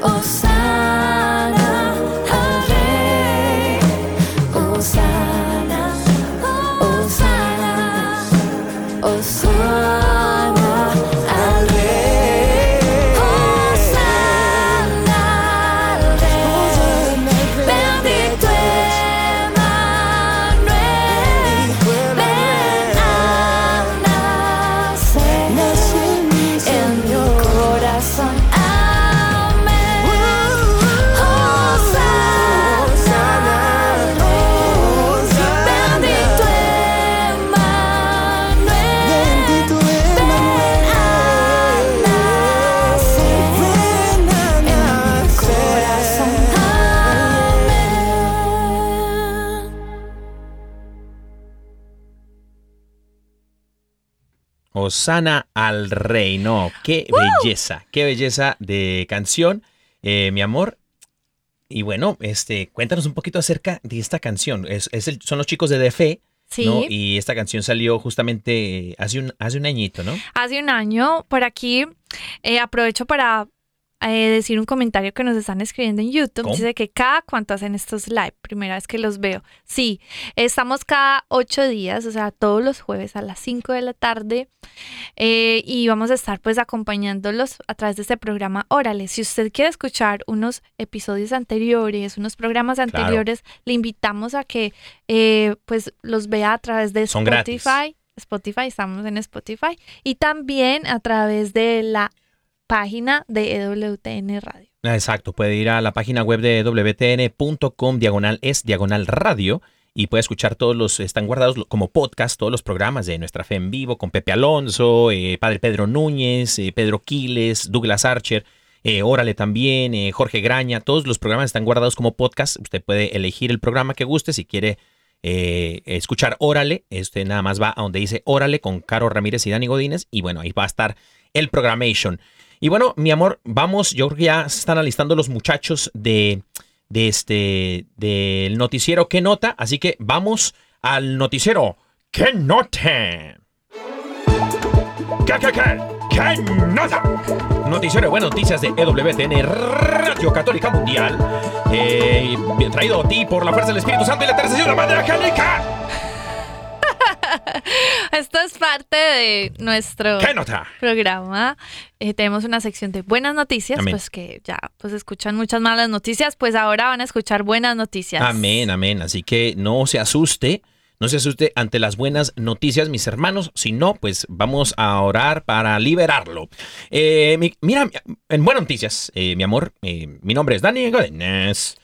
Osana Osana al Rey. No, qué belleza, qué belleza de canción, eh, mi amor. Y bueno, este, cuéntanos un poquito acerca de esta canción. Es, es el- son los chicos de DF, Sí. ¿no? Y esta canción salió justamente hace un, hace un añito, ¿no? Hace un año, por aquí, eh, aprovecho para eh, decir un comentario que nos están escribiendo en YouTube. ¿Cómo? Dice que cada cuánto hacen estos live, primera vez que los veo. Sí, estamos cada ocho días, o sea, todos los jueves a las 5 de la tarde. eh, y vamos a estar pues acompañándolos a través de este programa Órale. Si usted quiere escuchar unos episodios anteriores, unos programas anteriores, le invitamos a que eh, pues los vea a través de Son gratis. Spotify. Spotify, estamos en Spotify. Y también a través de la página de EWTN Radio. Exacto, puede ir a la página web de wtn.com, diagonal es, diagonal radio, y puede escuchar todos los, están guardados como podcast, todos los programas de Nuestra Fe en Vivo, con Pepe Alonso, eh, Padre Pedro Núñez, eh, Pedro Quiles, Douglas Archer, eh, Órale también, eh, Jorge Graña, todos los programas están guardados como podcast, usted puede elegir el programa que guste, si quiere escuchar Órale, este nada más va a donde dice Órale con Caro Ramírez y Dani Godínez, y bueno, ahí va a estar el programation. Y bueno, mi amor, vamos, yo creo que ya se están alistando los muchachos de, de este, del noticiero ¿Qué nota? Así que vamos al noticiero ¿Qué nota? ¿Qué, qué, qué? ¿Qué nota? Noticiero de buenas noticias de EWTN Radio Católica Mundial. eh, traído a ti por la fuerza del Espíritu Santo y la tercera de la Madre Angélica. Esto es parte de nuestro programa. Eh, tenemos una sección de buenas noticias, Amén. pues que ya pues escuchan muchas malas noticias, pues ahora van a escuchar buenas noticias. Amén, amén. Así que no se asuste, no se asuste ante las buenas noticias, mis hermanos. Si no, pues vamos a orar para liberarlo. Eh, mi- mira, en buenas noticias, eh, mi amor, eh, mi nombre es Dani Godínez.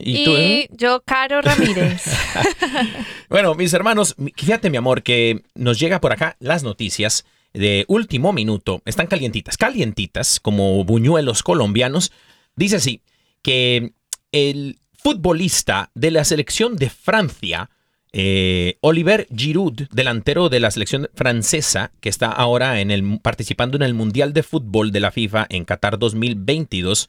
¿Y, tú? yo, Caro Ramírez. Bueno, mis hermanos, fíjate, mi amor, que nos llega por acá las noticias de último minuto. Están calientitas, calientitas, como buñuelos colombianos. Dice así, que el futbolista de la selección de Francia, eh, Oliver Giroud, delantero de la selección francesa, que está ahora en el, participando en el Mundial de Fútbol de la FIFA en Qatar 2022,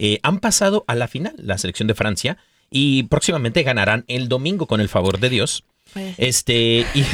eh, han pasado a la final, la selección de Francia, y próximamente ganarán el domingo con el favor de Dios. Pues, Este, y,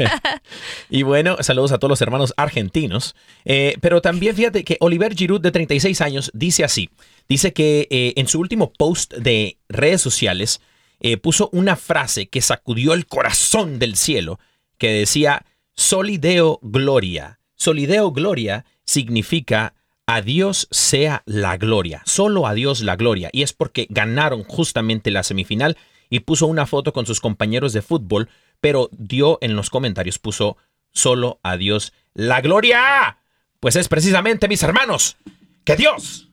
y bueno, saludos a todos los hermanos argentinos. Eh, pero también fíjate que Oliver Giroud, de 36 años, dice así: dice que eh, en su último post de redes sociales eh, puso una frase que sacudió el corazón del cielo, que decía: Solideo Gloria. Solideo Gloria significa a Dios sea la gloria, solo a Dios la gloria. Y es porque ganaron justamente la semifinal y puso una foto con sus compañeros de fútbol, pero dio en los comentarios, puso solo a Dios la gloria. Pues es precisamente, mis hermanos, que Dios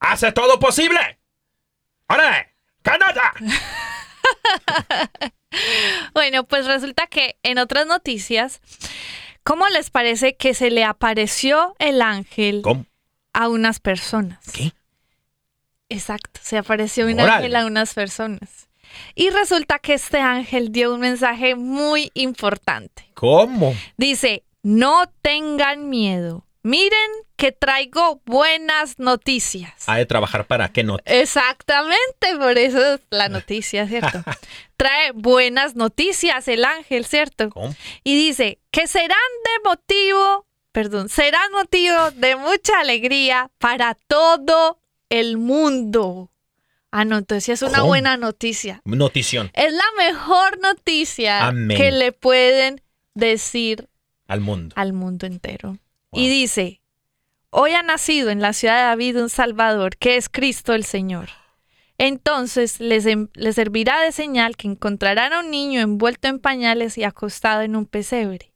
hace todo posible. ¡Ahora! ¡Canadá! Bueno, pues resulta que en otras noticias, ¿cómo les parece que se le apareció el ángel ¿Cómo? A unas personas? ¿Qué? Exacto, se apareció un ángel a unas personas. Y resulta que este ángel dio un mensaje muy importante. ¿Cómo? Dice, no tengan miedo. Miren que traigo buenas noticias. Ha de trabajar para que no. Exactamente, por eso es la noticia, ¿cierto? Trae buenas noticias el ángel, ¿cierto? ¿Cómo? Y dice que serán de motivo, perdón, serán motivo de mucha alegría para todo el mundo. Ah, no, entonces es una ¿Cómo? buena noticia. Notición Es la mejor noticia Amén. que le pueden decir al mundo. al mundo entero. Wow. Y dice, hoy ha nacido en la ciudad de David un Salvador, que es Cristo el Señor. Entonces les, em- les servirá de señal que encontrarán a un niño envuelto en pañales y acostado en un pesebre.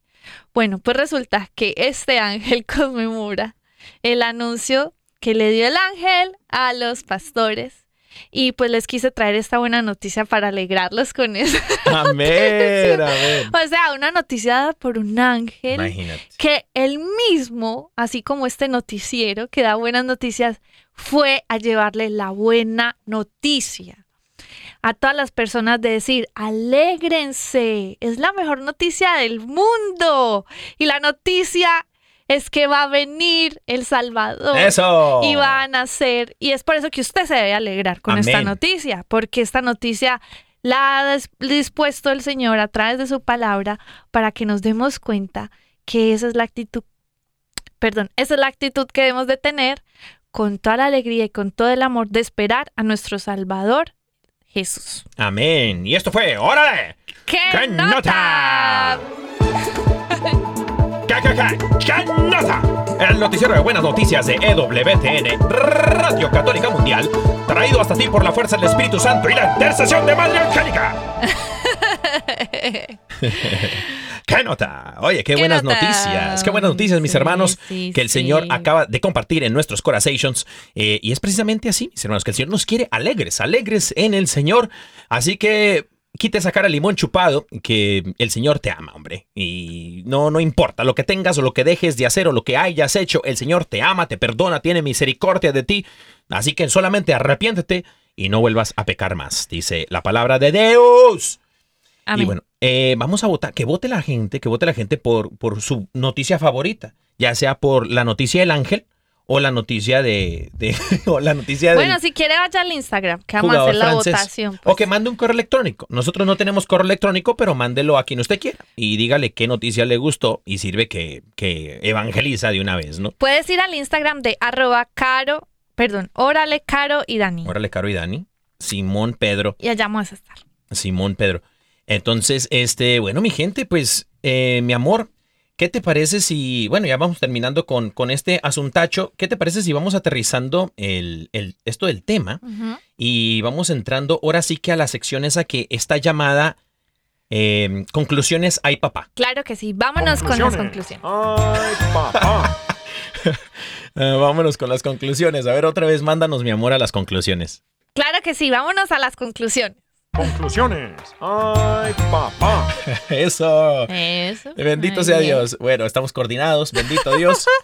Bueno, pues resulta que este ángel conmemora el anuncio que le dio el ángel a los pastores. Y pues les quise traer esta buena noticia para alegrarlos con eso. Amén, amén. O sea, una noticia dada por un ángel Imagínate. que él mismo, así como este noticiero que da buenas noticias, fue a llevarle la buena noticia. A todas las personas de decir, alégrense, es la mejor noticia del mundo. Y la noticia es que va a venir el Salvador. Eso. Y va a nacer. Y es por eso que usted se debe alegrar con esta noticia, porque esta noticia la ha dispuesto el Señor a través de su palabra para que nos demos cuenta que esa es la actitud, perdón, esa es la actitud que debemos de tener con toda la alegría y con todo el amor de esperar a nuestro Salvador Jesús. Amén. Y esto fue, órale. ¡Qué, ¡Qué nota! El noticiero de buenas noticias de EWTN, Radio Católica Mundial, traído hasta ti por la fuerza del Espíritu Santo y la intercesión de Madre Angélica. ¿Qué nota? Oye, qué, ¿Qué buenas nota? noticias. Qué buenas noticias, mis Sí, hermanos, sí, que el sí. Señor acaba de compartir en nuestros corazones. Eh, y es precisamente así, mis hermanos, que el Señor nos quiere alegres, alegres en el Señor. Así que quite esa cara de limón chupado, que el Señor te ama, hombre. Y no, no importa lo que tengas o lo que dejes de hacer o lo que hayas hecho, el Señor te ama, te perdona, tiene misericordia de ti. Así que solamente arrepiéntete y no vuelvas a pecar más, dice la palabra de Dios. Amén. Y bueno, eh, vamos a votar, que vote la gente, que vote la gente por, por su noticia favorita, ya sea por la noticia del ángel o la noticia de, de- o la noticia bueno, si quiere vaya al Instagram, que vamos a hacer la francés. votación. O pues. que mande un correo electrónico. Nosotros no tenemos correo electrónico, pero mándelo a quien usted quiera y dígale qué noticia le gustó y sirve que, que evangeliza de una vez, ¿no? Puedes ir al Instagram de arroba caro, perdón, órale caro y Dani. Órale, Caro y Dani. Simón Pedro. Y allá vamos a estar. Simón Pedro. Entonces, este, bueno, mi gente, pues, eh, mi amor, ¿qué te parece si, bueno, ya vamos terminando con, con este asuntacho, ¿qué te parece si vamos aterrizando el, el- esto del tema y vamos entrando ahora sí que a la sección esa que está llamada eh, Conclusiones Ay Papá? Claro que sí. Vámonos con las conclusiones. Eh, vámonos con las conclusiones. A ver, otra vez, mándanos, mi amor, a las conclusiones. Claro que sí. Vámonos a las conclusiones. Conclusiones. Ay, papá. Eso. Eso. Bendito sea bien. Dios. Bueno, estamos coordinados. Bendito Dios.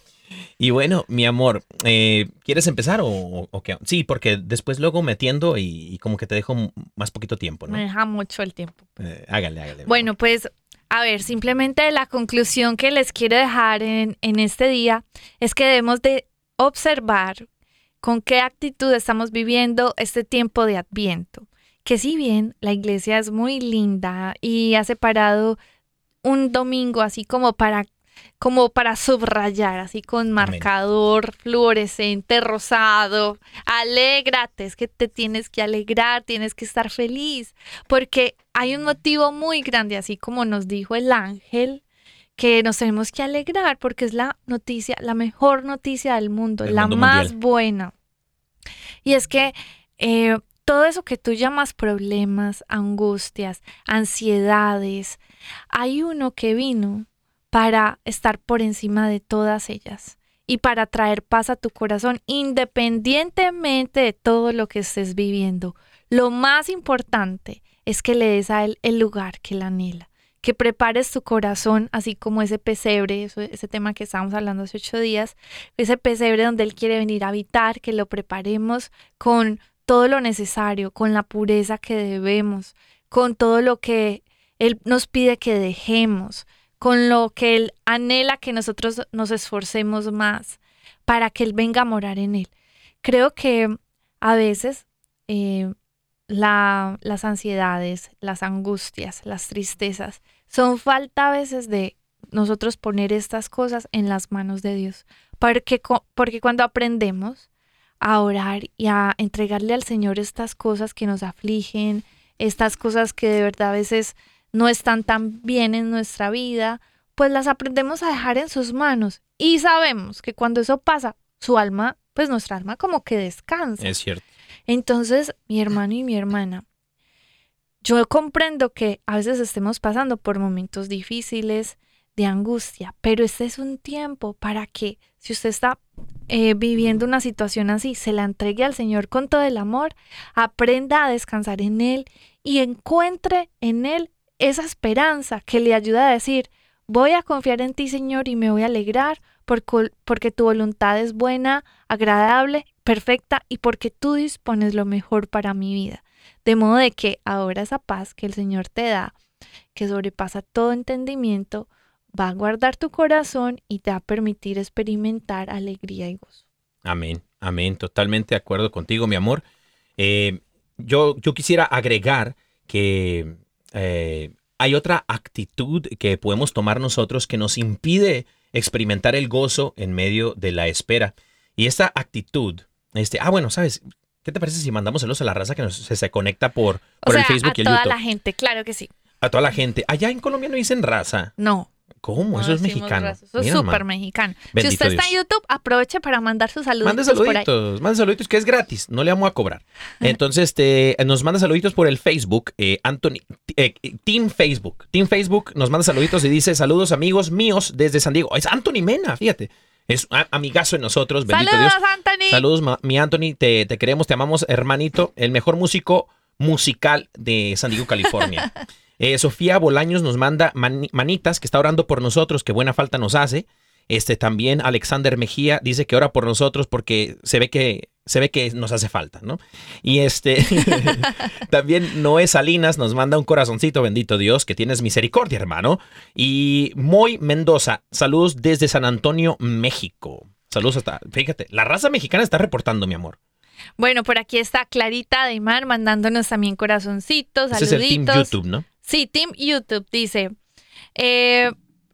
Y bueno, mi amor, eh, ¿quieres empezar o, qué? Sí, porque después luego metiendo y, y como que te dejo más poquito tiempo, ¿no? Me deja mucho el tiempo. Eh, hágale, hágale. Bueno, pues, a ver, simplemente la conclusión que les quiero dejar en, en este día es que debemos de observar con qué actitud estamos viviendo este tiempo de Adviento. Que si bien la iglesia es muy linda y ha separado un domingo así como para como para subrayar, así con marcador fluorescente rosado. Alégrate, es que te tienes que alegrar, tienes que estar feliz, porque hay un motivo muy grande, así como nos dijo el ángel, que nos tenemos que alegrar, porque es la noticia, la mejor noticia del mundo, la mundo más buena. Y es que eh, todo eso que tú llamas problemas, angustias, ansiedades, hay uno que vino para estar por encima de todas ellas y para traer paz a tu corazón independientemente de todo lo que estés viviendo. Lo más importante es que le des a él el lugar que él anhela, que prepares tu corazón, así como ese pesebre, ese tema que estábamos hablando hace ocho días, ese pesebre donde él quiere venir a habitar, que lo preparemos con todo lo necesario, con la pureza que debemos, con todo lo que él nos pide que dejemos, con lo que Él anhela que nosotros nos esforcemos más para que Él venga a morar en Él. Creo que a veces eh, la- las ansiedades, las angustias, las tristezas son falta a veces de nosotros poner estas cosas en las manos de Dios. Porque, porque cuando aprendemos a orar y a entregarle al Señor estas cosas que nos afligen, estas cosas que de verdad a veces no están tan bien en nuestra vida, pues las aprendemos a dejar en sus manos. Y sabemos que cuando eso pasa, su alma, pues nuestra alma como que descansa. Es cierto. Entonces, mi hermano y mi hermana, yo comprendo que a veces estemos pasando por momentos difíciles de angustia, pero este es un tiempo para que si usted está eh, viviendo una situación así, se la entregue al Señor con todo el amor, aprenda a descansar en Él y encuentre en Él esa esperanza que le ayuda a decir, voy a confiar en ti, Señor, y me voy a alegrar porque, porque tu voluntad es buena, agradable, perfecta y porque tú dispones lo mejor para mi vida. De modo de que ahora esa paz que el Señor te da, que sobrepasa todo entendimiento, va a guardar tu corazón y te va a permitir experimentar alegría y gozo. Amén, amén. Totalmente de acuerdo contigo, mi amor. Eh, yo, yo quisiera agregar que eh, hay otra actitud que podemos tomar nosotros que nos impide experimentar el gozo en medio de la espera. Y esta actitud, este, ah, bueno, ¿sabes? ¿Qué te parece si mandamos a la raza que nos, se, se conecta por, O por sea, el Facebook a y el toda YouTube? la gente, claro que sí. A toda la gente. Allá en Colombia no dicen raza. No. ¿Cómo? no Eso es mexicano. Eso es súper mexicano. si usted está en. YouTube, aproveche para mandar sus saludos Mande saluditos, mande saluditos que es gratis, no le vamos a cobrar. Entonces, este, nos manda saluditos por el Facebook, eh, Anthony, eh, Team Facebook. Team Facebook nos manda saluditos y dice saludos amigos míos desde San Diego. Es Anthony Mena, fíjate. Es amigazo de nosotros, bendito Saludos, Dios. Anthony. Saludos, mi Anthony, te, te queremos, te amamos, hermanito, el mejor músico musical de San Diego, California. Eh, Sofía Bolaños nos manda mani- manitas, que está orando por nosotros, que buena falta nos hace. Este también Alexander Mejía dice que ora por nosotros porque se ve que se ve que nos hace falta, ¿no? Y este también Noé Salinas nos manda un corazoncito, bendito Dios, que tienes misericordia, hermano. Y Moy Mendoza, saludos desde San Antonio, México. Saludos hasta, fíjate, la raza mexicana está reportando, mi amor. Bueno, por aquí está Clarita de Mar mandándonos también corazoncitos, Ese es el Team saluditos. YouTube, ¿no? Sí, Team YouTube dice. eh,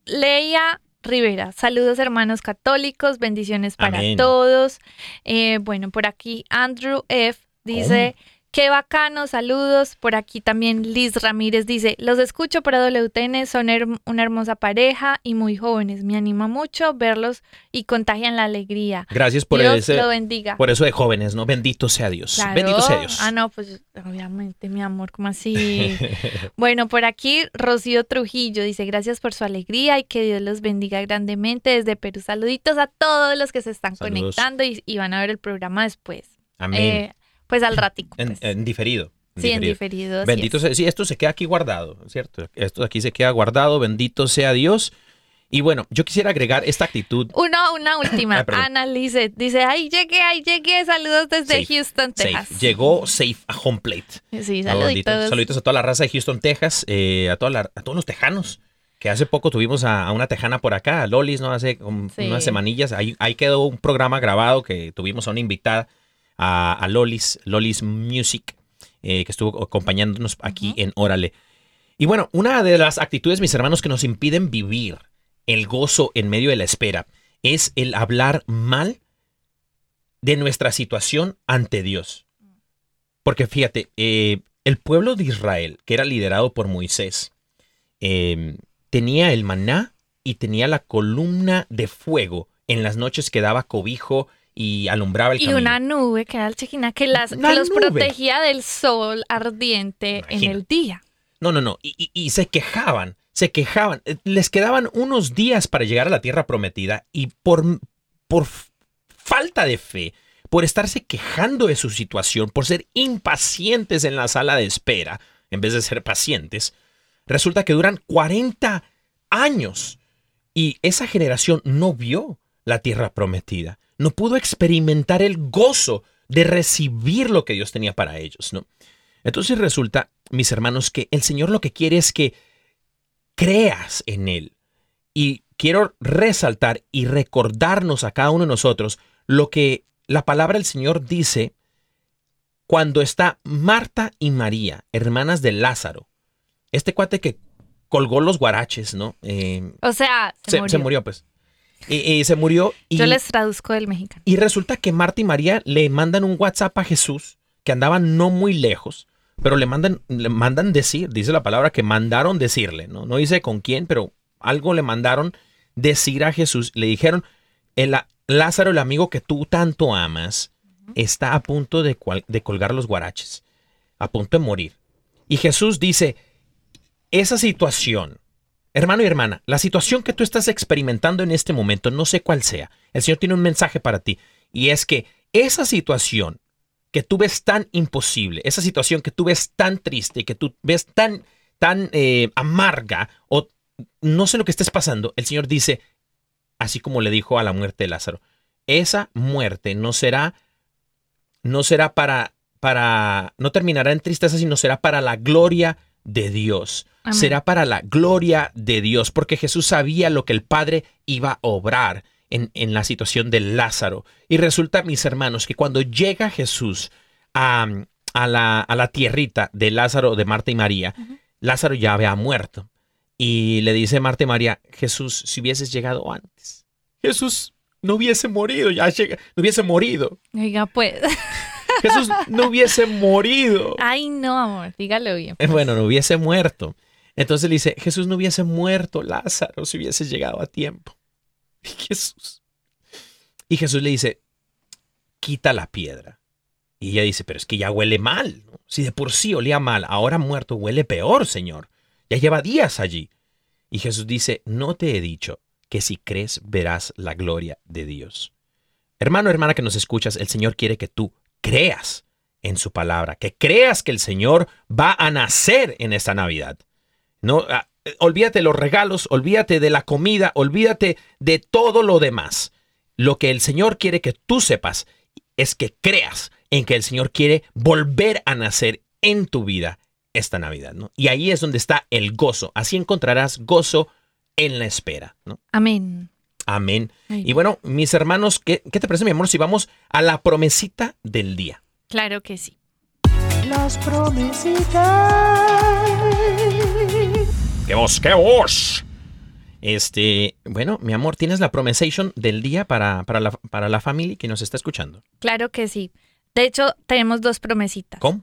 Leia Rivera, saludos hermanos católicos, bendiciones para Amén. todos. Eh, bueno, por aquí Andrew F. dice, qué bacano, saludos. Por aquí también Liz Ramírez dice, los escucho por WTN, son her- una hermosa pareja y muy jóvenes. Me anima mucho verlos y contagian la alegría. Gracias por Dios ese, lo bendiga. por eso de jóvenes, ¿no? Bendito sea Dios. Claro. Bendito sea Dios. Ah, no, pues obviamente, mi amor, ¿cómo así? bueno, por aquí Rocío Trujillo dice gracias por su alegría y que Dios los bendiga grandemente desde Perú. Saluditos a todos los que se están Saludos. conectando y, y van a ver el programa después. Amén. Eh, pues al ratico. en, pues. en diferido. en sí, en diferido. diferido. así Bendito es. sea, sí, esto se queda aquí guardado, ¿cierto? Esto aquí se queda guardado, bendito sea Dios. Y bueno, yo quisiera agregar esta actitud. Uno, una última. Ah, perdón. Ana Lizeth dice, ay, llegué, ay, llegué. Saludos desde Safe, Houston, Safe. Texas. Llegó safe a home plate. Sí, Ah, bendito. saluditos. Saluditos a toda la raza de Houston, Texas, eh, a, toda la- a todos los tejanos. Que hace poco tuvimos a, a una tejana por acá, a Lolis, ¿no? Hace como Sí. unas semanillas. Ahí, ahí quedó un programa grabado que tuvimos a una invitada, a, a Lolis, Lolis Music, eh, que estuvo acompañándonos aquí en Órale. Y bueno, una de las actitudes, mis hermanos, que nos impiden vivir el gozo en medio de la espera es el hablar mal de nuestra situación ante Dios. Porque fíjate, eh, el pueblo de Israel, que era liderado por Moisés, eh, tenía el maná y tenía la columna de fuego en las noches que daba cobijo y alumbraba el Y camino. una nube que era el chequina que, las, que los protegía del sol ardiente en el día. No, no, no. Y, y- y se quejaban, se quejaban. Eh, Les quedaban unos días para llegar a la tierra prometida y por, por falta de fe, por estarse quejando de su situación, por ser impacientes en la sala de espera, en vez de ser pacientes, resulta que duran 40 años y esa generación no vio la tierra prometida, no pudo experimentar el gozo de recibir lo que Dios tenía para ellos, ¿no? Entonces resulta, mis hermanos, que el Señor lo que quiere es que creas en Él. Y quiero resaltar y recordarnos a cada uno de nosotros lo que la palabra del Señor dice cuando está Marta y María, hermanas de Lázaro. Este cuate que colgó los guaraches, ¿no? Eh, O sea, se, se, murió. se murió, pues. Y, y se murió y, Yo les traduzco del mexicano. y resulta que Marta y María le mandan un WhatsApp a Jesús que andaban no muy lejos, pero le mandan, le mandan decir, dice la palabra que mandaron decirle, ¿no? No dice con quién, pero algo le mandaron decir a Jesús. Le dijeron, el, Lázaro, el amigo que tú tanto amas, está a punto de, cual- de colgar los guaraches, a punto de morir. Y Jesús dice, esa situación, hermano y hermana, la situación que tú estás experimentando en este momento, no sé cuál sea, el Señor tiene un mensaje para ti, y es que esa situación que tú ves tan imposible, esa situación que tú ves tan triste, que tú ves tan, tan eh, amarga, o no sé lo que estés pasando, el Señor dice, así como le dijo a la muerte de Lázaro, esa muerte no será, no será para para, no terminará en tristeza, sino será para la gloria de Dios. Amén. Será para la gloria de Dios, porque Jesús sabía lo que el Padre iba a obrar en, en la situación de Lázaro. Y resulta, mis hermanos, que cuando llega Jesús a, a la, a la tierrita de Lázaro, de Marta y María, Lázaro ya había muerto. Y le dice Marta y María, Jesús, si hubieses llegado antes, Jesús no hubiese morido, ya llega- no hubiese morido. Oiga, pues. Jesús no hubiese morido. Ay, no, amor, dígalo bien. Eh, Bueno, no hubiese muerto. Entonces le dice, Jesús no hubiese muerto, Lázaro, si hubiese llegado a tiempo. Y Jesús. Y Jesús le dice, quita la piedra. Y ella dice, pero es que ya huele mal. Si de por sí olía mal, ahora muerto huele peor, Señor. Ya lleva días allí. Y Jesús dice, no te he dicho que si crees verás la gloria de Dios. Hermano, hermana que nos escuchas, el Señor quiere que tú creas en su palabra, que creas que el Señor va a nacer en esta Navidad. No, ah, olvídate de los regalos, olvídate de la comida, olvídate de todo lo demás. Lo que el Señor quiere que tú sepas es que creas en que el Señor quiere volver a nacer en tu vida esta Navidad, ¿no? Y ahí es donde está el gozo. Así encontrarás gozo en la espera, ¿no? Amén. Amén. Y bueno, mis hermanos, ¿qué, qué te parece, mi amor, si vamos a la promesita del día? Claro que sí. Las promesitas. ¡Qué vos, qué vos! Este, bueno, mi amor, ¿tienes la promesation del día para, para, la, para la familia que nos está escuchando? Claro que sí. De hecho, tenemos dos promesitas. ¿Cómo?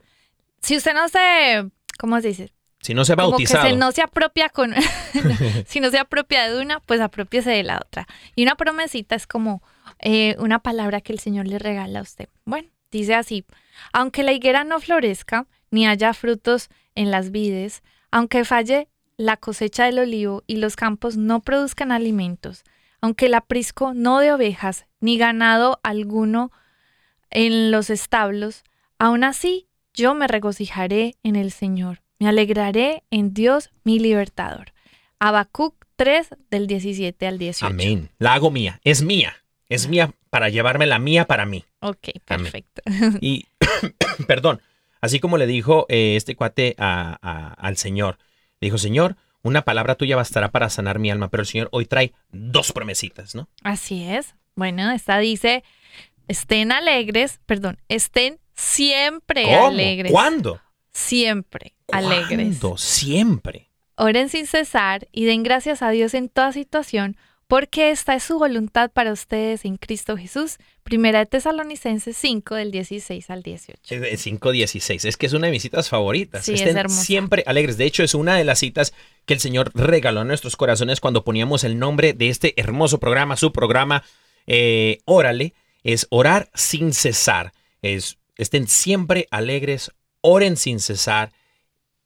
Si usted no se, ¿cómo se dice? Si no se ha Como que bautizado. se no se apropia con, si no se apropia de una, pues apropiese de la otra. Y una promesita es como eh, una palabra que el Señor le regala a usted. Bueno, dice así, aunque la higuera no florezca, ni haya frutos en las vides, aunque falle la cosecha del olivo y los campos no produzcan alimentos, aunque el aprisco no de ovejas, ni ganado alguno en los establos, aún así yo me regocijaré en el Señor, me alegraré en Dios mi libertador. Habacuc 3 del 17 al 18. Amén. La hago mía. Es mía. Es mía para llevarme la mía para mí. Ok, Amén. perfecto. Y, perdón, así como le dijo eh, este cuate a- a- al Señor, le dijo, Señor, una palabra tuya bastará para sanar mi alma, pero el Señor hoy trae dos promesitas, ¿no? Así es. Bueno, esta dice, estén alegres, perdón, estén siempre ¿Cómo? alegres. ¿Cuándo? Siempre alegres. ¿Cuándo? Siempre. Oren sin cesar y den gracias a Dios en toda situación, porque esta es su voluntad para ustedes en Cristo Jesús. Primera de Tesalonicenses 5 del 16 al 18. Es de 5.16. Es que es una de mis citas favoritas. Sí, Estén hermosa. siempre alegres. De hecho, es una de las citas que el Señor regaló a nuestros corazones cuando poníamos el nombre de este hermoso programa, su programa, eh, Órale, es orar sin cesar. Es, estén siempre alegres, oren sin cesar,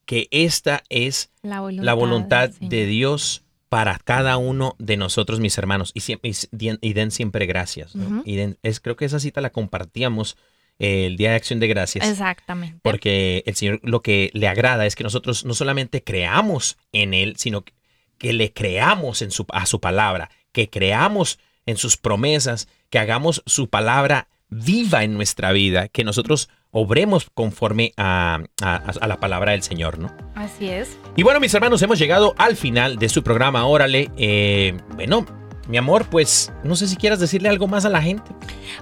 que esta es La voluntad, la de Dios para cada uno de nosotros, mis hermanos, y, den siempre gracias. ¿no? Ujú. y den- es, creo que esa cita la compartíamos eh, el Día de Acción de Gracias. Exactamente. Porque el Señor lo que le agrada es que nosotros no solamente creamos en Él, sino que, que le creamos en su, a su palabra, que creamos en sus promesas, que hagamos su palabra viva en nuestra vida, que nosotros obremos conforme a, a- a la palabra del Señor, ¿no? Así es. Y bueno, mis hermanos, hemos llegado al final de su programa, órale. Eh, bueno, mi amor, pues no sé si quieras decirle algo más a la gente.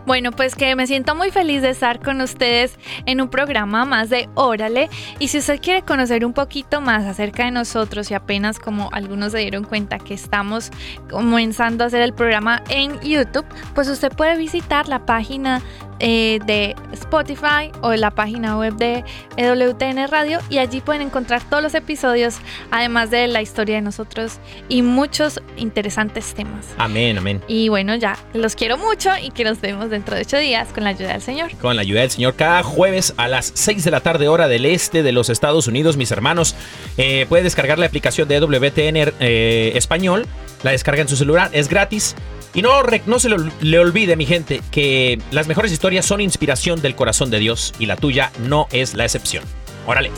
Bueno, pues que me siento muy feliz de estar con ustedes en un programa más de Órale. Y si usted quiere conocer un poquito más acerca de nosotros y apenas como algunos se dieron cuenta que estamos comenzando a hacer el programa en YouTube, pues usted puede visitar la página eh, de Spotify o la página web de EWTN Radio y allí pueden encontrar todos los episodios, además de la historia de nosotros y muchos interesantes temas. Amén, amén. Y bueno, ya los quiero mucho y que nos vemos dentro de ocho días con la ayuda del Señor. Con la ayuda del Señor, cada jueves a las 6 de la tarde, hora del este de los Estados Unidos, mis hermanos. Eh, puede descargar la aplicación de WTN eh, Español. La descarga en su celular, es gratis. Y no, no se lo- le olvide, mi gente, que las mejores historias son inspiración del corazón de Dios y la tuya no es la excepción. Órale.